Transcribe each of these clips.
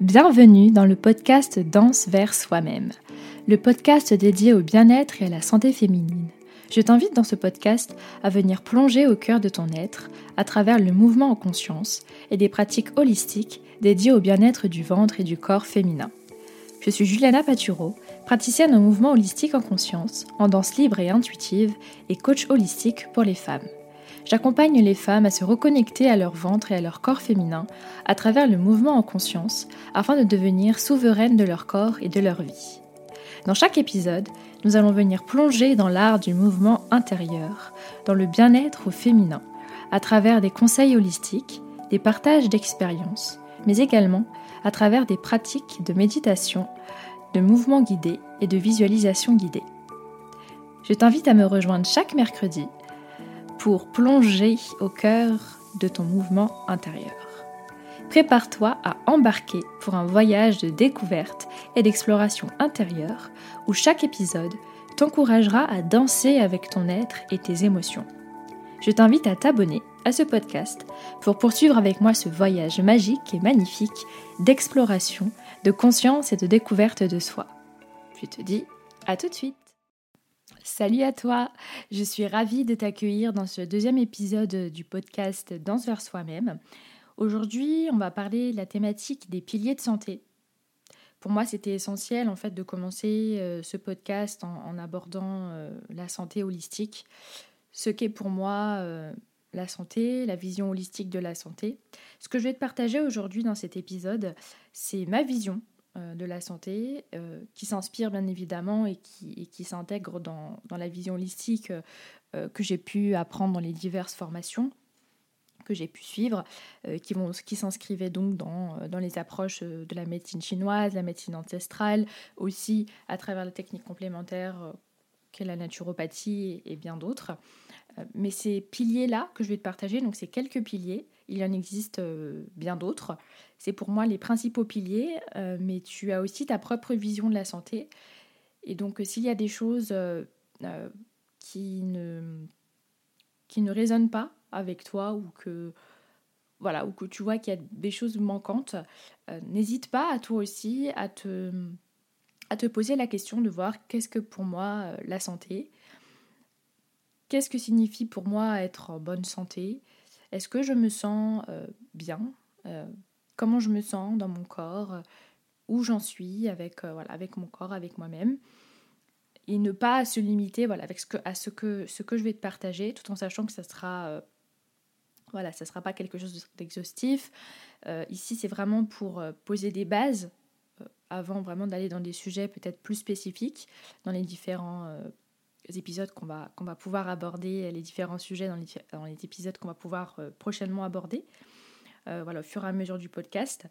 Bienvenue dans le podcast Danse vers soi-même, le podcast dédié au bien-être et à la santé féminine. Je t'invite dans ce podcast à venir plonger au cœur de ton être à travers le mouvement en conscience et des pratiques holistiques dédiées au bien-être du ventre et du corps féminin. Je suis Juliana Paturo, praticienne en mouvement holistique en conscience, en danse libre et intuitive et coach holistique pour les femmes. J'accompagne les femmes à se reconnecter à leur ventre et à leur corps féminin à travers le mouvement en conscience afin de devenir souveraines de leur corps et de leur vie. Dans chaque épisode, nous allons venir plonger dans l'art du mouvement intérieur, dans le bien-être au féminin, à travers des conseils holistiques, des partages d'expériences, mais également à travers des pratiques de méditation, de mouvement guidé et de visualisation guidée. Je t'invite à me rejoindre chaque mercredi pour plonger au cœur de ton mouvement intérieur. Prépare-toi à embarquer pour un voyage de découverte et d'exploration intérieure où chaque épisode t'encouragera à danser avec ton être et tes émotions. Je t'invite à t'abonner à ce podcast pour poursuivre avec moi ce voyage magique et magnifique d'exploration, de conscience et de découverte de soi. Je te dis à tout de suite. Salut à toi, je suis ravie de t'accueillir dans ce deuxième épisode du podcast Danse vers soi-même. Aujourd'hui, on va parler de la thématique des piliers de santé. Pour moi, c'était essentiel en fait de commencer euh, ce podcast en, abordant euh, la santé holistique, ce qu'est pour moi euh, la santé, la vision holistique de la santé. Ce que je vais te partager aujourd'hui dans cet épisode, c'est ma vision de la santé, euh, qui s'inspire bien évidemment et qui, qui s'intègre dans, dans, la vision holistique euh, que j'ai pu apprendre dans les diverses formations que j'ai pu suivre, qui, vont, qui s'inscrivaient donc dans, dans les approches de la médecine chinoise, la médecine ancestrale, aussi à travers la technique complémentaire qu'est la naturopathie et bien d'autres. Mais ces piliers-là que je vais te partager, donc ces quelques piliers, il en existe euh, bien d'autres. C'est pour moi les principaux piliers, euh, mais tu as aussi ta propre vision de la santé. Et donc s'il y a des choses euh, qui, ne, qui ne résonnent pas avec toi ou que, voilà, ou que tu vois qu'il y a des choses manquantes, n'hésite pas à toi aussi à te, à te poser la question de voir qu'est-ce que pour moi la santé, qu'est-ce que signifie pour moi être en bonne santé, est-ce que je me sens euh, bien euh, Comment je me sens dans mon corps Où j'en suis avec, euh, voilà, avec mon corps, avec moi-même et ne pas se limiter voilà, avec ce que, à ce que, ce que je vais te partager, tout en sachant que ça sera, voilà, ça sera pas quelque chose d'exhaustif. ici, c'est vraiment pour poser des bases avant vraiment d'aller dans des sujets peut-être plus spécifiques dans les différents épisodes qu'on va, qu'on va pouvoir aborder, les différents sujets dans les, épisodes qu'on va pouvoir euh, prochainement aborder, euh, voilà, au fur et à mesure du podcast.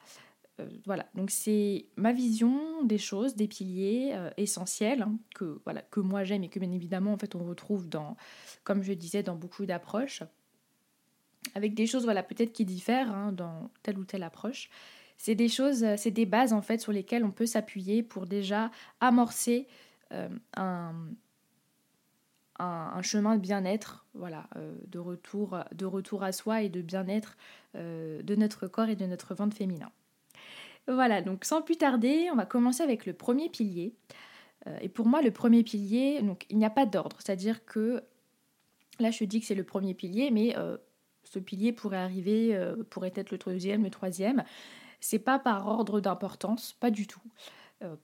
Euh, voilà, donc c'est ma vision des choses, des piliers essentiels hein, que, voilà, que moi j'aime et que bien évidemment en fait on retrouve dans, comme je disais, dans beaucoup d'approches, avec des choses voilà peut-être qui diffèrent hein, dans telle ou telle approche. C'est des choses, c'est des bases en fait sur lesquelles on peut s'appuyer pour déjà amorcer un, un, chemin de bien-être, voilà, euh, de, retour, de retour à soi et de bien-être euh, de notre corps et de notre ventre féminin. Voilà, donc sans plus tarder, on va commencer avec le premier pilier. Euh, et pour moi, le premier pilier, donc il n'y a pas d'ordre, c'est-à-dire que là, je dis que c'est le premier pilier, mais ce pilier pourrait arriver, pourrait être le deuxième, le troisième. C'est pas par ordre d'importance, pas du tout.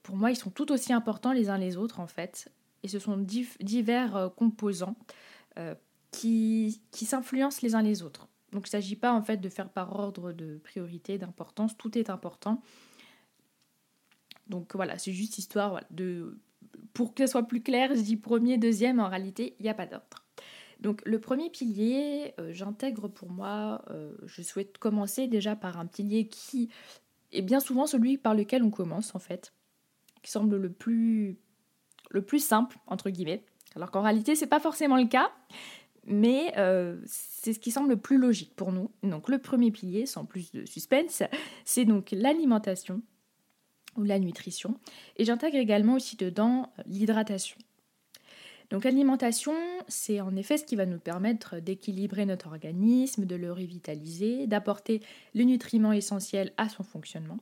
pour moi, ils sont tout aussi importants les uns les autres en fait et ce sont divers euh, composants euh, qui, qui s'influencent les uns les autres. Donc il ne s'agit pas en fait de faire par ordre de priorité, d'importance, tout est important. Donc voilà, c'est juste histoire de... Pour que ce soit plus clair, je dis premier, deuxième, en réalité, il n'y a pas d'ordre. Donc le premier pilier, euh, j'intègre pour moi, je souhaite commencer déjà par un pilier qui est bien souvent celui par lequel on commence en fait, qui semble le plus le plus simple, entre guillemets. Alors qu'en réalité, c'est pas forcément le cas, mais euh, c'est ce qui semble le plus logique pour nous. Donc le premier pilier, sans plus de suspense, c'est donc l'alimentation ou la nutrition. Et j'intègre également aussi dedans l'hydratation. Donc l'alimentation, c'est en effet ce qui va nous permettre d'équilibrer notre organisme, de le revitaliser, d'apporter les nutriments essentiels à son fonctionnement.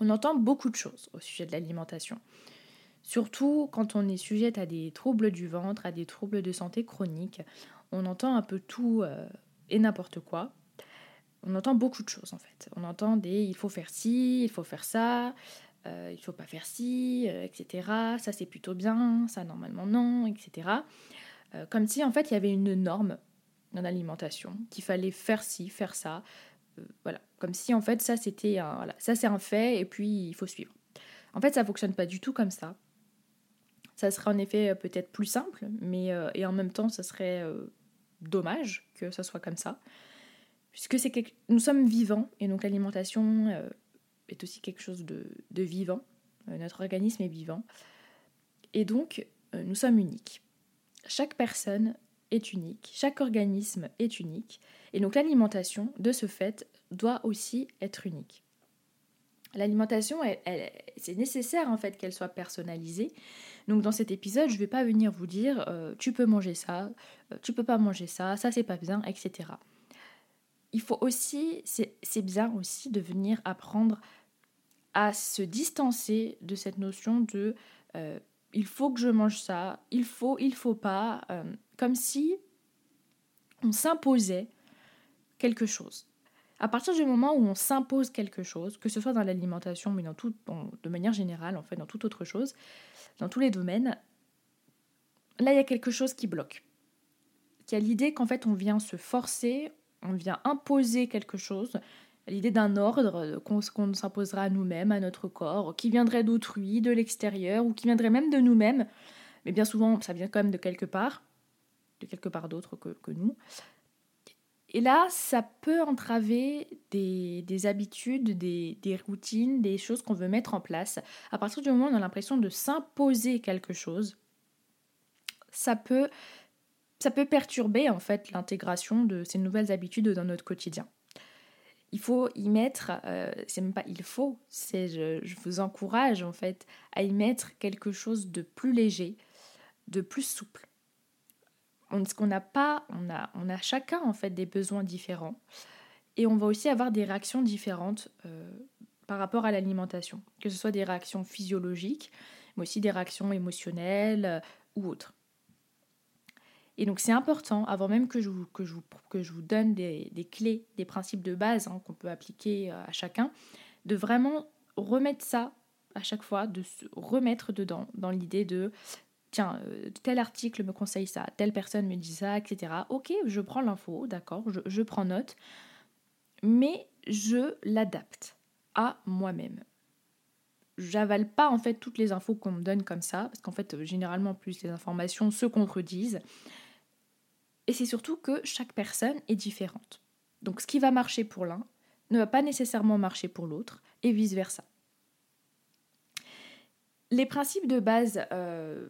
On entend beaucoup de choses au sujet de l'alimentation. Surtout quand on est sujet à des troubles du ventre, à des troubles de santé chroniques. On entend un peu tout euh, et n'importe quoi. On entend beaucoup de choses en fait. On entend des il faut faire ci, il faut faire ça, euh, il faut pas faire ci, euh, etc. Ça c'est plutôt bien, ça normalement non, etc. comme si en fait il y avait une norme dans l'alimentation, qu'il fallait faire ci, faire ça. voilà, comme si en fait ça c'était un, ça c'est un fait et puis il faut suivre. En fait ça fonctionne pas du tout comme ça. Ça serait en effet euh, peut-être plus simple, mais euh, et en même temps, ça serait euh, dommage que ça soit comme ça, puisque c'est nous sommes vivants et donc l'alimentation est aussi quelque chose de, de vivant. notre organisme est vivant et donc nous sommes uniques. Chaque personne est unique, chaque organisme est unique, et donc l'alimentation, de ce fait, doit aussi être unique. L'alimentation, c'est nécessaire en fait qu'elle soit personnalisée. Donc dans cet épisode, je ne vais pas venir vous dire euh, tu peux manger ça, euh, tu peux pas manger ça, ça c'est pas bien, etc. Il faut aussi, c'est bien aussi de venir apprendre à se distancer de cette notion de euh, il faut que je mange ça, il faut, il faut pas, comme si on s'imposait quelque chose. À partir du moment où on s'impose quelque chose, que ce soit dans l'alimentation, mais dans tout, de manière générale, en fait, dans toute autre chose, dans tous les domaines, là, il y a quelque chose qui bloque. Il y a l'idée qu'en fait, on vient se forcer, on vient imposer quelque chose, l'idée d'un ordre qu'on s'imposera à nous-mêmes, à notre corps, qui viendrait d'autrui, de l'extérieur, ou qui viendrait même de nous-mêmes. Mais bien souvent, ça vient quand même de quelque part, de quelque part d'autre que nous. Et là, ça peut entraver des, habitudes, des, routines, des choses qu'on veut mettre en place. À partir du moment où on a l'impression de s'imposer quelque chose, ça peut, ça peut perturber en fait l'intégration de ces nouvelles habitudes dans notre quotidien. Il faut y mettre, euh, c'est même pas il faut, c'est je, je vous encourage en fait à y mettre quelque chose de plus léger, de plus souple ce qu'on n'a pas, on a, on chacun en fait des besoins différents et on va aussi avoir des réactions différentes euh, par rapport à l'alimentation, que ce soit des réactions physiologiques, mais aussi des réactions émotionnelles euh, ou autres. Et donc c'est important, avant même que je vous donne des, clés, des principes de base hein, qu'on peut appliquer euh, à chacun, de vraiment remettre ça à chaque fois, de se remettre dedans, dans l'idée de tiens, euh, tel article me conseille ça, telle personne me dit ça, etc. Ok, je prends l'info, d'accord, je, prends note, mais je l'adapte à moi-même. J'avale pas en fait toutes les infos qu'on me donne comme ça, parce qu'en fait, généralement, plus les informations se contredisent. Et c'est surtout que chaque personne est différente. Donc ce qui va marcher pour l'un ne va pas nécessairement marcher pour l'autre, et vice-versa. Les principes de base euh,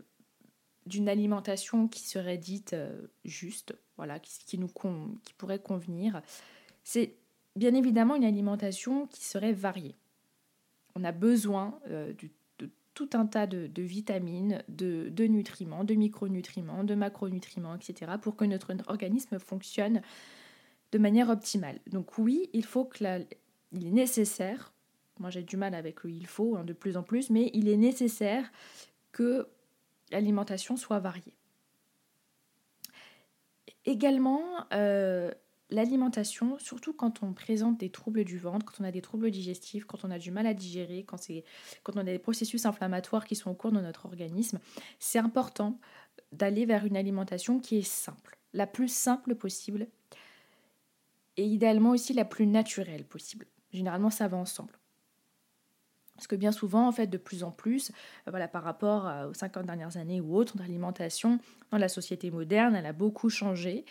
d'une alimentation qui serait dite euh, juste, voilà, qui, nous qui pourrait convenir, c'est bien évidemment une alimentation qui serait variée. On a besoin euh, de tout un tas de, vitamines, de, nutriments, de micronutriments, de macronutriments, etc., pour que notre organisme fonctionne de manière optimale. Donc oui, il faut que il est nécessaire, moi j'ai du mal avec le il faut hein, de plus en plus, mais il est nécessaire que l'alimentation soit variée. Également, euh, l'alimentation, surtout quand on présente des troubles du ventre, quand on a des troubles digestifs, quand on a du mal à digérer, quand, quand on a des processus inflammatoires qui sont au cours de notre organisme, c'est important d'aller vers une alimentation qui est simple, la plus simple possible, et idéalement aussi la plus naturelle possible. Généralement, ça va ensemble. Parce que bien souvent, en fait, de plus en plus, euh, voilà, par rapport aux 50 dernières années ou autres, l'alimentation dans la société moderne, elle a beaucoup changé,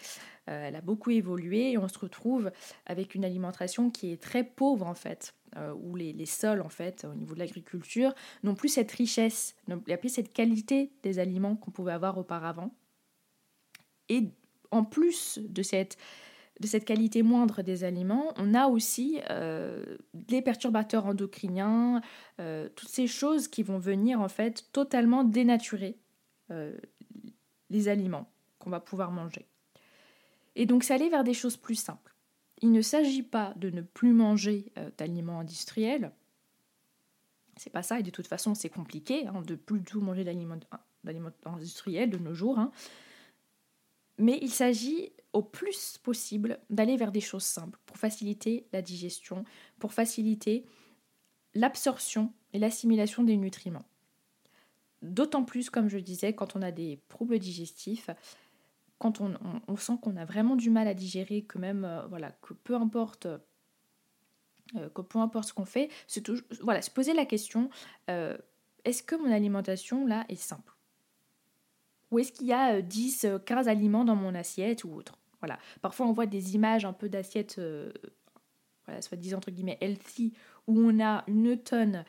euh, elle a beaucoup évolué et on se retrouve avec une alimentation qui est très pauvre en fait, euh, où les, sols en fait, au niveau de l'agriculture, n'ont plus cette richesse, n'ont plus cette qualité des aliments qu'on pouvait avoir auparavant. Et en plus de cette de cette qualité moindre des aliments, on a aussi euh, des perturbateurs endocriniens, euh, toutes ces choses qui vont venir en fait totalement dénaturer euh, les aliments qu'on va pouvoir manger. Et donc c'est aller vers des choses plus simples. Il ne s'agit pas de ne plus manger d'aliments industriels, C'est pas ça, et de toute façon, c'est compliqué hein, de plus tout manger d'aliments industriels de nos jours. Hein. Mais il s'agit au plus possible d'aller vers des choses simples pour faciliter la digestion, pour faciliter l'absorption et l'assimilation des nutriments. D'autant plus, comme je disais, quand on a des troubles digestifs, quand on, sent qu'on a vraiment du mal à digérer, que même, euh, voilà, que peu importe, euh, que peu importe ce qu'on fait, voilà, se poser la question, euh, est-ce que mon alimentation là est simple? Ou est-ce qu'il y a 10, 15 aliments dans mon assiette ou autre? Voilà. Parfois on voit des images un peu d'assiettes, voilà, soit disant entre guillemets healthy, où on a une tonne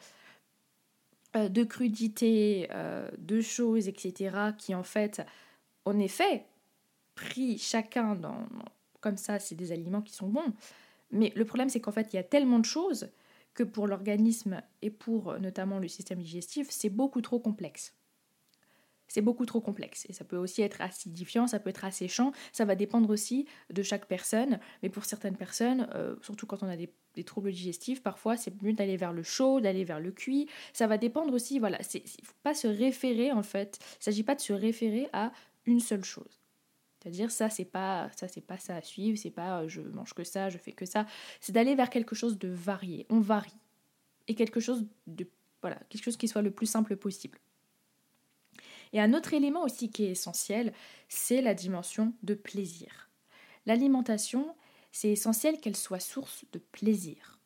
de crudités, de choses, etc., qui en fait, en effet, pris chacun dans, comme ça, c'est des aliments qui sont bons. Mais le problème, c'est qu'en fait, il y a tellement de choses que pour l'organisme et pour notamment le système digestif, c'est beaucoup trop complexe. C'est beaucoup trop complexe et ça peut aussi être acidifiant, ça peut être asséchant, ça va dépendre aussi de chaque personne. Mais pour certaines personnes, euh, surtout quand on a des, troubles digestifs, parfois c'est mieux d'aller vers le chaud, d'aller vers le cuit. Ça va dépendre aussi, voilà, il ne faut pas se référer en fait, il ne s'agit pas de se référer à une seule chose. C'est-à-dire ça c'est pas ça c'est pas ça à suivre, c'est pas euh, je mange que ça, je fais que ça, c'est d'aller vers quelque chose de varié, on varie et quelque chose de voilà, quelque chose qui soit le plus simple possible. Et un autre élément aussi qui est essentiel, c'est la dimension de plaisir. L'alimentation, c'est essentiel qu'elle soit source de plaisir.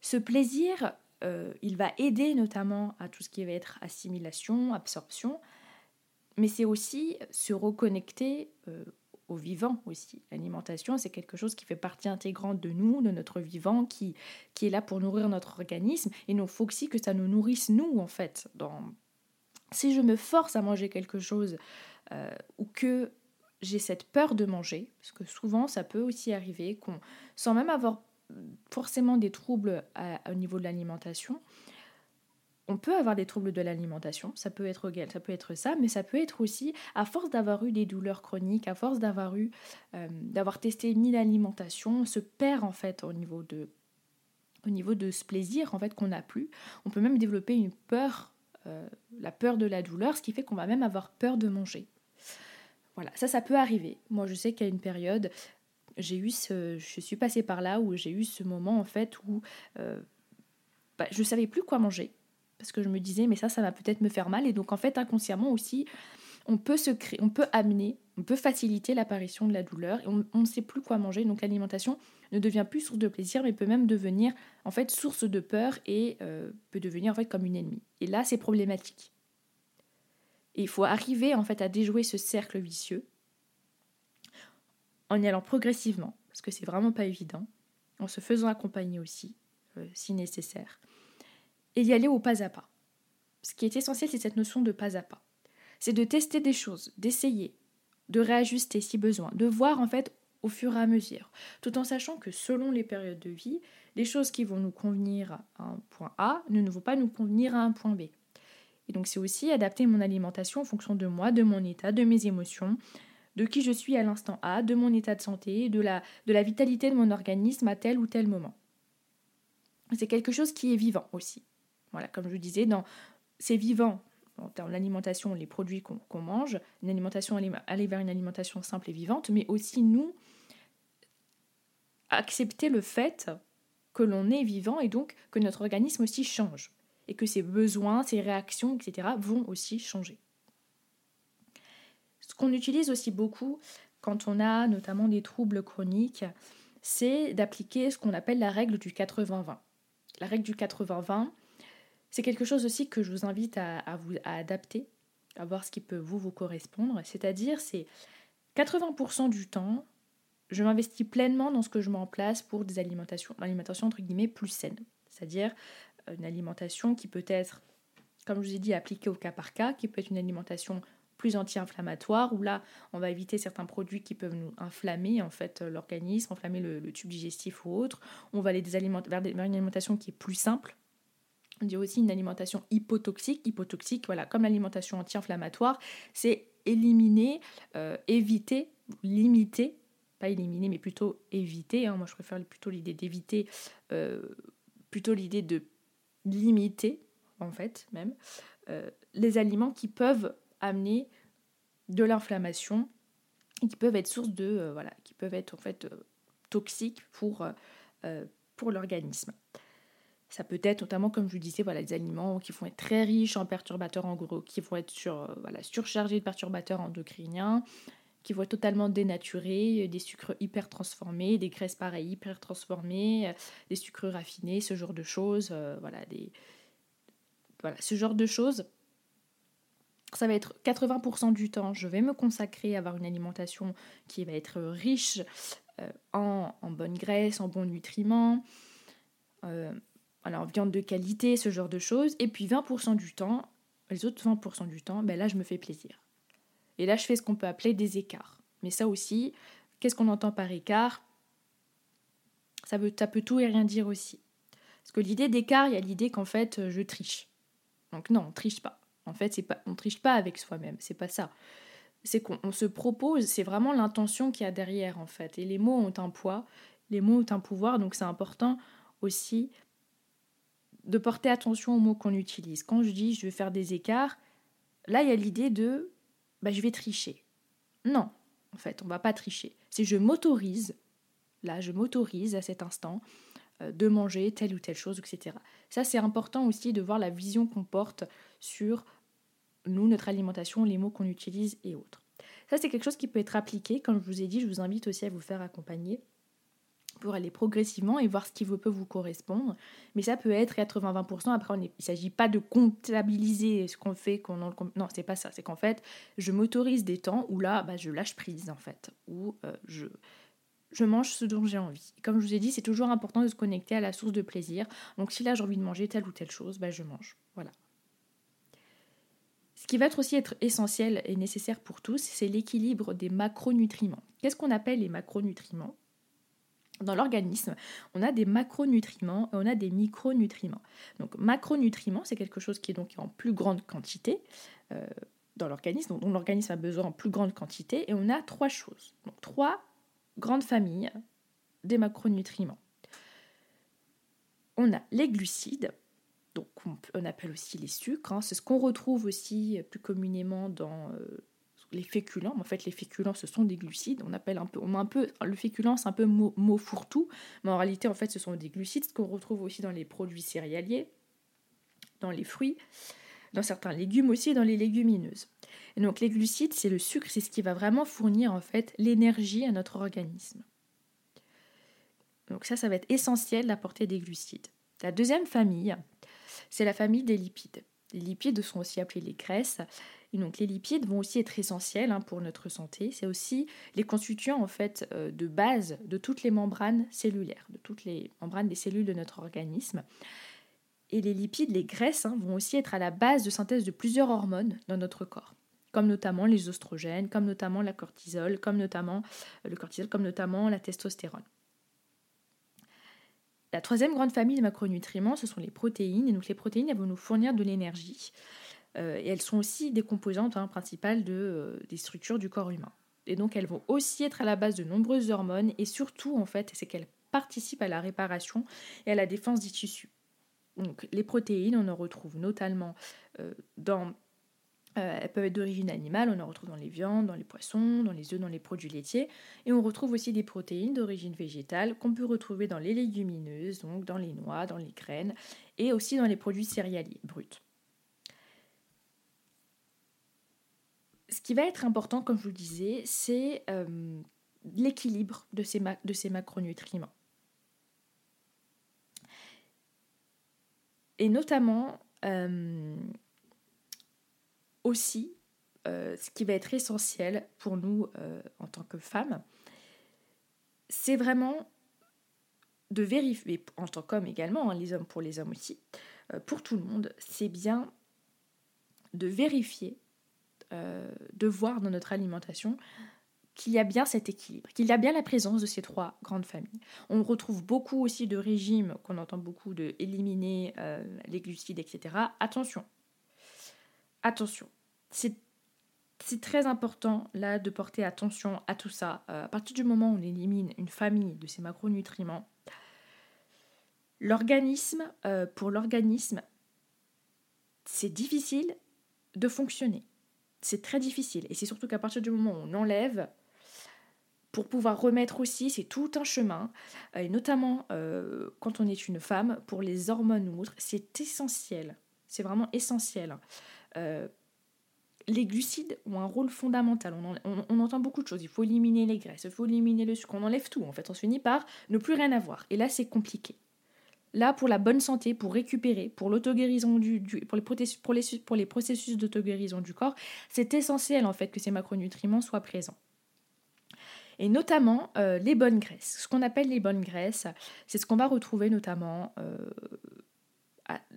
Ce plaisir, euh, il va aider notamment à tout ce qui va être assimilation, absorption, mais c'est aussi se reconnecter euh, au vivant aussi. L'alimentation, c'est quelque chose qui fait partie intégrante de nous, de notre vivant, qui, qui est là pour nourrir notre organisme. Et il faut aussi que ça nous nourrisse nous, en fait. Dans... Si je me force à manger quelque chose euh, ou que j'ai cette peur de manger, parce que souvent ça peut aussi arriver qu'on, sans même avoir forcément des troubles au niveau de l'alimentation, on peut avoir des troubles de l'alimentation, ça peut être ça peut être ça, mais ça peut être aussi à force d'avoir eu des douleurs chroniques, à force d'avoir eu euh, d'avoir testé mille alimentations, on se perd en fait au niveau de au niveau de ce plaisir en fait qu'on n'a plus. On peut même développer une peur, euh, la peur de la douleur, ce qui fait qu'on va même avoir peur de manger. Voilà, ça ça peut arriver. Moi je sais qu'à une période j'ai eu ce, je suis passée par là où j'ai eu ce moment en fait où euh, bah, je savais plus quoi manger parce que je me disais mais ça ça va peut-être me faire mal et donc en fait inconsciemment aussi on peut se créer, on peut amener, on peut faciliter l'apparition de la douleur et on, ne sait plus quoi manger donc l'alimentation ne devient plus source de plaisir mais peut même devenir en fait source de peur et euh, peut devenir en comme une ennemie et là c'est problématique et il faut arriver en fait à déjouer ce cercle vicieux en y allant progressivement parce que c'est vraiment pas évident en se faisant accompagner aussi euh, si nécessaire et y aller au pas à pas. Ce qui est essentiel, c'est cette notion de pas à pas. C'est de tester des choses, d'essayer, de réajuster si besoin, de voir en fait au fur et à mesure, tout en sachant que selon les périodes de vie, les choses qui vont nous convenir à un point A ne vont pas nous convenir à un point B. Et donc c'est aussi adapter mon alimentation en fonction de moi, de mon état, de mes émotions, de qui je suis à l'instant A, de mon état de santé, de la, de la vitalité de mon organisme à tel ou tel moment. C'est quelque chose qui est vivant aussi. Voilà, comme je vous disais, dans c'est vivant dans l'alimentation, les produits qu'on mange, une alimentation aller vers une alimentation simple et vivante, mais aussi nous accepter le fait que l'on est vivant et donc que notre organisme aussi change et que ses besoins, ses réactions, etc. vont aussi changer. Ce qu'on utilise aussi beaucoup quand on a notamment des troubles chroniques, c'est d'appliquer ce qu'on appelle la règle du 80-20. La règle du 80-20, c'est quelque chose aussi que je vous invite à, vous adapter, à voir ce qui peut vous correspondre. C'est-à-dire, c'est 80% du temps, je m'investis pleinement dans ce que je mets en place pour des alimentations, l'alimentation entre guillemets plus saine. C'est-à-dire euh, une alimentation qui peut être, comme je vous ai dit, appliquée au cas par cas, qui peut être une alimentation plus anti-inflammatoire, où là, on va éviter certains produits qui peuvent nous inflammer en fait l'organisme, enflammer le, tube digestif ou autre. On va aller des vers une alimentation qui est plus simple, on dit aussi une alimentation hypotoxique. Hypotoxique, voilà, comme l'alimentation anti-inflammatoire, c'est éliminer, euh, éviter, limiter, pas éliminer, mais plutôt éviter. Hein. moi, je préfère plutôt l'idée d'éviter, euh, plutôt l'idée de limiter, en fait, même, euh, les aliments qui peuvent amener de l'inflammation et qui peuvent être source de, voilà, qui peuvent être en fait toxiques pour l'organisme. Ça peut être notamment, comme je vous disais, voilà, des aliments qui vont être très riches en perturbateurs en gros, qui vont être sur, voilà, surchargés de perturbateurs endocriniens, qui vont être totalement dénaturés, des sucres hyper transformés, des graisses pareilles hyper transformées, des sucres raffinés, ce genre de choses, euh, voilà, des... voilà, ce genre de choses. Ça va être 80% du temps, je vais me consacrer à avoir une alimentation qui va être riche euh, en, en bonnes graisses, en bons nutriments, euh, alors viande de qualité, ce genre de choses. Et puis 20% du temps, les autres 20% du temps, ben là je me fais plaisir. Et là, je fais ce qu'on peut appeler des écarts. Mais ça aussi, qu'est-ce qu'on entend par écart? Ça, peut tout et rien dire aussi. Parce que l'idée d'écart, il y a l'idée qu'en fait, euh, je triche. Donc non, on triche pas. En fait, c'est pas, on triche pas avec soi-même, c'est pas ça. C'est qu'on se propose, c'est vraiment l'intention qu'il y a derrière en fait. Et les mots ont un poids, les mots ont un pouvoir, donc c'est important aussi de porter attention aux mots qu'on utilise. Quand je dis je vais faire des écarts, là il y a l'idée de bah, je vais tricher. Non, en fait, on va pas tricher. C'est je m'autorise, là, je m'autorise à cet instant euh, de manger telle ou telle chose, etc. Ça, c'est important aussi de voir la vision qu'on porte sur nous, notre alimentation, les mots qu'on utilise et autres. Ça, c'est quelque chose qui peut être appliqué. Comme je vous ai dit, je vous invite aussi à vous faire accompagner pour aller progressivement et voir ce qui peut vous correspondre. Mais ça peut être 80-20%. Après, il ne s'agit pas de comptabiliser ce qu'on fait. Qu'on non, c'est pas ça. C'est qu'en fait, je m'autorise des temps où là, bah, je lâche prise, en fait. Où euh, je, je mange ce dont j'ai envie. comme je vous ai dit, c'est toujours important de se connecter à la source de plaisir. Donc si là, j'ai envie de manger telle ou telle chose, bah, je mange. Voilà. Ce qui va être aussi être essentiel et nécessaire pour tous, c'est l'équilibre des macronutriments. Qu'est-ce qu'on appelle les macronutriments? Dans l'organisme, on a des macronutriments et on a des micronutriments. Donc macronutriments, c'est quelque chose qui est donc en plus grande quantité euh, dans l'organisme, dont l'organisme a besoin en plus grande quantité, et on a trois choses. Donc trois grandes familles des macronutriments. On a les glucides, donc on, appelle aussi les sucres, hein. c'est ce qu'on retrouve aussi plus communément dans euh, les féculents. En fait, les féculents, ce sont des glucides. On appelle un peu, on un peu le féculent, c'est un peu mot, mot fourre-tout, mais en réalité, en fait, ce sont des glucides, qu'on retrouve aussi dans les produits céréaliers, dans les fruits, dans certains légumes aussi, dans les légumineuses. Et donc, les glucides, c'est le sucre, c'est ce qui va vraiment fournir en fait l'énergie à notre organisme. Donc ça, ça va être essentiel d'apporter des glucides. La deuxième famille, c'est la famille des lipides. Les lipides sont aussi appelés les graisses. Donc les lipides vont aussi être essentiels hein, pour notre santé. C'est aussi les constituants en fait euh, de base de toutes les membranes cellulaires, de toutes les membranes des cellules de notre organisme. Et les lipides, les graisses, hein, vont aussi être à la base de synthèse de plusieurs hormones dans notre corps, comme notamment les oestrogènes, comme notamment la cortisol, comme notamment euh, le cortisol, comme notamment la testostérone. La troisième grande famille de macronutriments, ce sont les protéines. Et donc les protéines, vont nous fournir de l'énergie. Euh, elles sont aussi des composantes hein, principales euh, des structures du corps humain. Et donc elles vont aussi être à la base de nombreuses hormones et surtout en fait c'est qu'elles participent à la réparation et à la défense des tissus. Donc les protéines, on en retrouve notamment euh, dans elles peuvent être d'origine animale, on en retrouve dans les viandes, dans les poissons, dans les œufs, dans les produits laitiers. Et on retrouve aussi des protéines d'origine végétale qu'on peut retrouver dans les légumineuses, donc dans les noix, dans les graines, et aussi dans les produits céréaliers bruts. Qui va être important, comme je vous le disais, c'est euh, l'équilibre de ces, de ces macronutriments. Et notamment, euh, aussi, euh, ce qui va être essentiel pour nous en tant que femmes, c'est vraiment de vérifier, en tant qu'homme également, hein, les hommes pour les hommes aussi, pour tout le monde, c'est bien de vérifier euh, de voir dans notre alimentation qu'il y a bien cet équilibre, qu'il y a bien la présence de ces trois grandes familles. On retrouve beaucoup aussi de régimes qu'on entend beaucoup de éliminer euh, les glucides, etc. Attention, attention, c'est très important là de porter attention à tout ça. Euh, à partir du moment où on élimine une famille de ces macronutriments, l'organisme, pour l'organisme, c'est difficile de fonctionner. C'est très difficile. Et c'est surtout qu'à partir du moment où on enlève, pour pouvoir remettre aussi, c'est tout un chemin. Et notamment euh, quand on est une femme, pour les hormones ou autres, c'est essentiel. C'est vraiment essentiel. Euh, les glucides ont un rôle fondamental. On, entend beaucoup de choses. Il faut éliminer les graisses, il faut éliminer le sucre. On enlève tout. En fait, on finit par ne plus rien avoir. Et là, c'est compliqué. Là, pour la bonne santé, pour récupérer, pour l'auto-guérison du, pour, les pour, pour processus d'auto-guérison du corps, c'est essentiel en fait que ces macronutriments soient présents. Et notamment euh, les bonnes graisses. Ce qu'on appelle les bonnes graisses, c'est ce qu'on va retrouver notamment euh,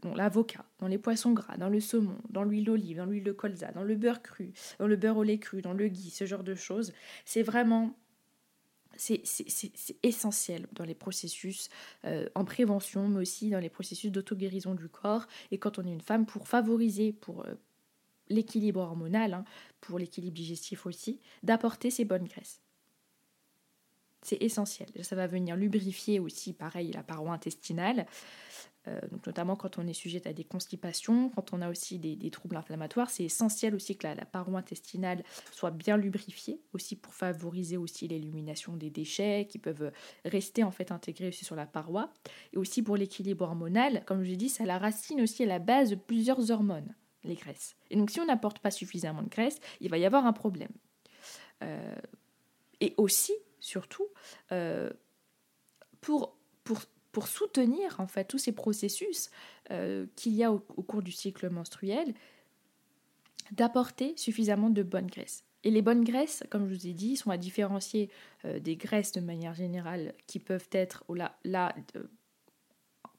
dans l'avocat, dans les poissons gras, dans le saumon, dans l'huile d'olive, dans l'huile de colza, dans le beurre cru, dans le beurre au lait cru, dans le ghee, ce genre de choses. C'est vraiment c'est essentiel dans les processus euh, en prévention, mais aussi dans les processus d'auto-guérison du corps. Et quand on est une femme, pour favoriser pour euh, l'équilibre hormonal, hein, pour l'équilibre digestif aussi, d'apporter ces bonnes graisses. C'est essentiel. Ça va venir lubrifier aussi, pareil, la paroi intestinale. Euh, donc notamment quand on est sujet à des constipations, quand on a aussi des, troubles inflammatoires, c'est essentiel aussi que la, paroi intestinale soit bien lubrifiée, aussi pour favoriser aussi l'élimination des déchets qui peuvent rester en fait intégrés sur la paroi, et aussi pour l'équilibre hormonal, comme je l'ai dit, ça la racine aussi à la base de plusieurs hormones, les graisses. Et donc si on n'apporte pas suffisamment de graisse, il va y avoir un problème. Euh, et aussi, surtout, euh, pour, soutenir en fait tous ces processus euh, qu'il y a au, cours du cycle menstruel, d'apporter suffisamment de bonnes graisses. Et les bonnes graisses, comme je vous ai dit, sont à différencier euh, des graisses de manière générale qui peuvent être là, là euh,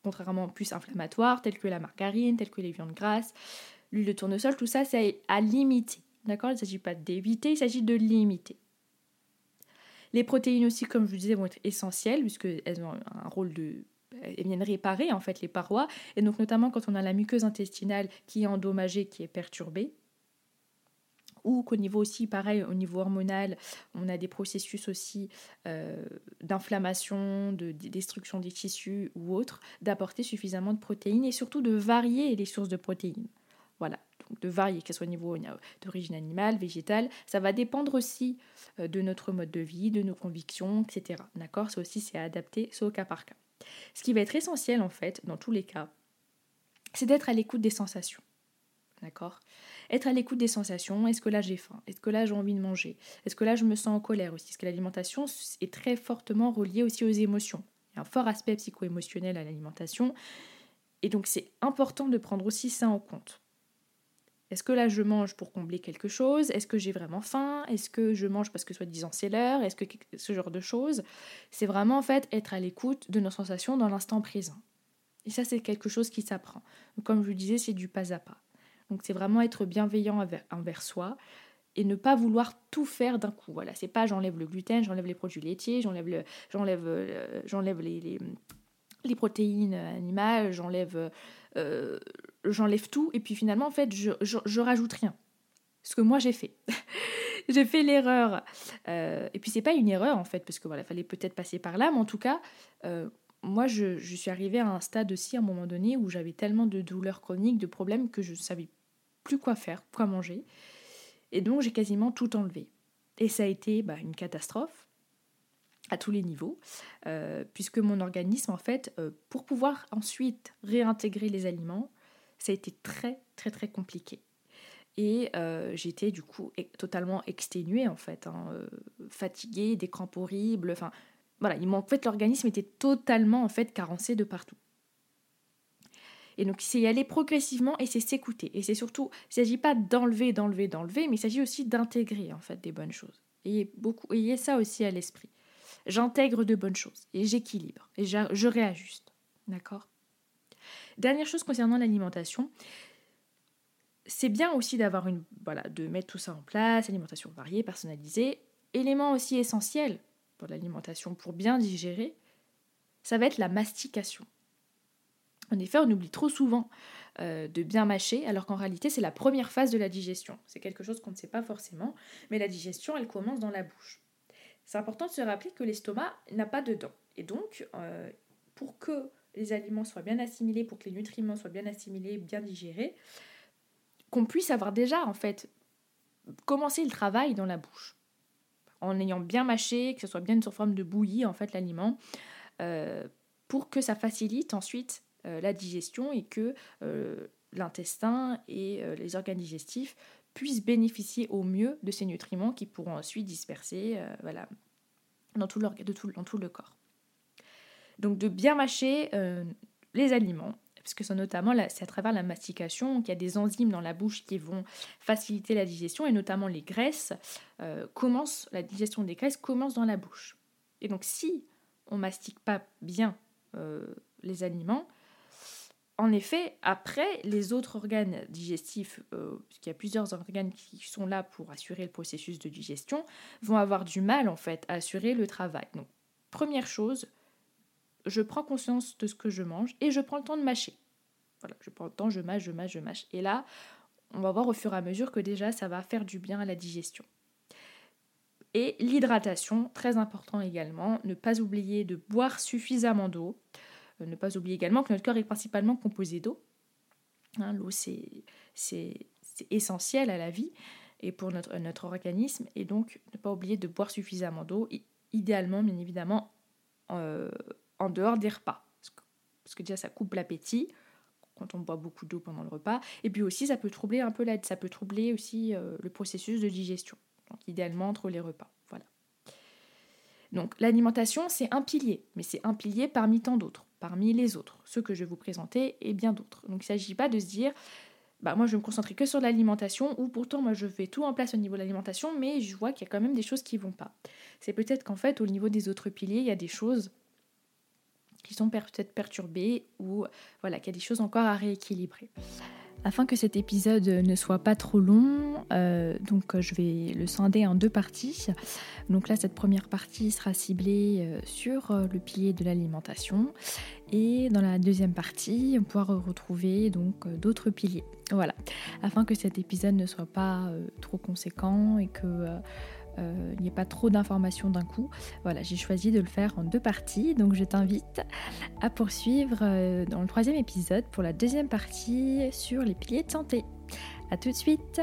contrairement plus inflammatoires, telles que la margarine, telles que les viandes grasses, l'huile de tournesol, tout ça, c'est à limiter. D'accord? Il ne s'agit pas d'éviter, il s'agit de limiter. Les protéines aussi, comme je vous disais, vont être essentielles puisqu'elles ont un rôle de elles viennent réparer en fait les parois et donc notamment quand on a la muqueuse intestinale qui est endommagée, qui est perturbée ou qu'au niveau aussi, pareil, au niveau hormonal, on a des processus aussi euh, d'inflammation, de, destruction des tissus ou autres, d'apporter suffisamment de protéines et surtout de varier les sources de protéines. Voilà, donc de varier, qu'elles soient au niveau d'origine animale, végétale. Ça va dépendre aussi euh, de notre mode de vie, de nos convictions, etc. D'accord? Ça aussi, c'est adapté, c'est au cas par cas. Ce qui va être essentiel, en fait, dans tous les cas, c'est d'être à l'écoute des sensations. D'accord? Être à l'écoute des sensations. Est-ce que là j'ai faim? Est-ce que là j'ai envie de manger? Est-ce que là je me sens en colère aussi? Parce que l'alimentation est très fortement reliée aussi aux émotions. Il y a un fort aspect psycho-émotionnel à l'alimentation. Et donc c'est important de prendre aussi ça en compte. Est-ce que là je mange pour combler quelque chose? Est-ce que j'ai vraiment faim? Est-ce que je mange parce que soi-disant c'est l'heure? Est-ce que ce genre de choses? C'est vraiment en fait être à l'écoute de nos sensations dans l'instant présent. Et ça c'est quelque chose qui s'apprend. comme je vous disais, c'est du pas à pas. Donc c'est vraiment être bienveillant envers, soi et ne pas vouloir tout faire d'un coup. Voilà, c'est pas j'enlève le gluten, j'enlève les produits laitiers, j'enlève j'enlève, euh, les, protéines animales, j'enlève euh, j'enlève tout et puis finalement en fait je, je, rajoute rien. Ce que moi j'ai fait. j'ai fait l'erreur. Euh, et puis c'est pas une erreur en fait parce que voilà, fallait peut-être passer par là, mais en tout cas, euh, moi je, je, suis arrivée à un stade aussi à un moment donné où j'avais tellement de douleurs chroniques, de problèmes que je ne savais plus quoi faire, quoi manger. Et donc j'ai quasiment tout enlevé. Et ça a été bah, une catastrophe à tous les niveaux, euh, puisque mon organisme, en fait, pour pouvoir ensuite réintégrer les aliments, ça a été très, très, très compliqué. Et euh, j'étais du coup totalement exténuée, en fait, hein, fatiguée, des crampes horribles, enfin, voilà, en fait, l'organisme était totalement, en fait, carencé de partout. Et donc, c'est y aller progressivement et c'est s'écouter. Et c'est surtout, il ne s'agit pas d'enlever, d'enlever, d'enlever, mais il s'agit aussi d'intégrer, en fait, des bonnes choses. Et beaucoup, ayez ça aussi à l'esprit j'intègre de bonnes choses et j'équilibre et je réajuste. D'accord? Dernière chose concernant l'alimentation, c'est bien aussi d'avoir une voilà, de mettre tout ça en place, alimentation variée, personnalisée, élément aussi essentiel pour l'alimentation pour bien digérer, ça va être la mastication. En effet, on oublie trop souvent euh, de bien mâcher, alors qu'en réalité, c'est la première phase de la digestion. C'est quelque chose qu'on ne sait pas forcément, mais la digestion, elle commence dans la bouche c'est important de se rappeler que l'estomac n'a pas de dents. Et donc, euh, pour que les aliments soient bien assimilés, pour que les nutriments soient bien assimilés, bien digérés, qu'on puisse avoir déjà en fait commencé le travail dans la bouche en ayant bien mâché, que ce soit bien sur forme de bouillie en fait l'aliment, euh, pour que ça facilite ensuite euh, la digestion et que euh, l'intestin et les organes digestifs puissent bénéficier au mieux de ces nutriments qui pourront ensuite disperser voilà, dans tout le corps. Donc de bien mâcher les aliments, parce que c'est notamment c'est à travers la mastication qu'il y a des enzymes dans la bouche qui vont faciliter la digestion et notamment les graisses euh, la digestion des graisses commence dans la bouche. Et donc si on mastique pas bien euh, les aliments, en effet, après, les autres organes digestifs, euh, puisqu'il y a plusieurs organes qui sont là pour assurer le processus de digestion, vont avoir du mal en fait à assurer le travail. Donc, première chose, je prends conscience de ce que je mange et je prends le temps de mâcher. Voilà, je prends le temps, je mâche, je mâche, je mâche. Et là, on va voir au fur et à mesure que déjà, ça va faire du bien à la digestion. Et l'hydratation, très important également, ne pas oublier de boire suffisamment d'eau. Euh, ne pas oublier également que notre corps est principalement composé d'eau. Hein, l'eau, c'est essentiel à la vie et pour notre, organisme. Et donc, ne pas oublier de boire suffisamment d'eau, idéalement, bien évidemment, euh, en dehors des repas. Parce que, déjà, ça coupe l'appétit quand on boit beaucoup d'eau pendant le repas. Et puis aussi, ça peut troubler un peu l'aide, ça peut troubler aussi euh, le processus de digestion. Donc, idéalement entre les repas. Voilà. Donc, l'alimentation, c'est un pilier, mais c'est un pilier parmi tant d'autres, parmi les autres, ceux que je vais vous présenter et bien d'autres. Donc, il ne s'agit pas de se dire, bah, moi, je vais me concentrer que sur l'alimentation, ou pourtant, moi, je fais tout en place au niveau de l'alimentation, mais je vois qu'il y a quand même des choses qui vont pas. C'est peut-être qu'en fait, au niveau des autres piliers, il y a des choses qui sont peut-être perturbées ou voilà, qu'il y a des choses encore à rééquilibrer. Afin que cet épisode ne soit pas trop long, euh, donc je vais le scinder en deux parties. Donc là, cette première partie sera ciblée euh, sur euh, le pilier de l'alimentation et dans la deuxième partie, on pourra retrouver donc d'autres piliers. Voilà, afin que cet épisode ne soit pas trop conséquent et que il n'y ait pas trop d'informations d'un coup. Voilà, j'ai choisi de le faire en deux parties, donc je t'invite à poursuivre euh, dans le troisième épisode pour la deuxième partie sur les piliers de santé. A tout de suite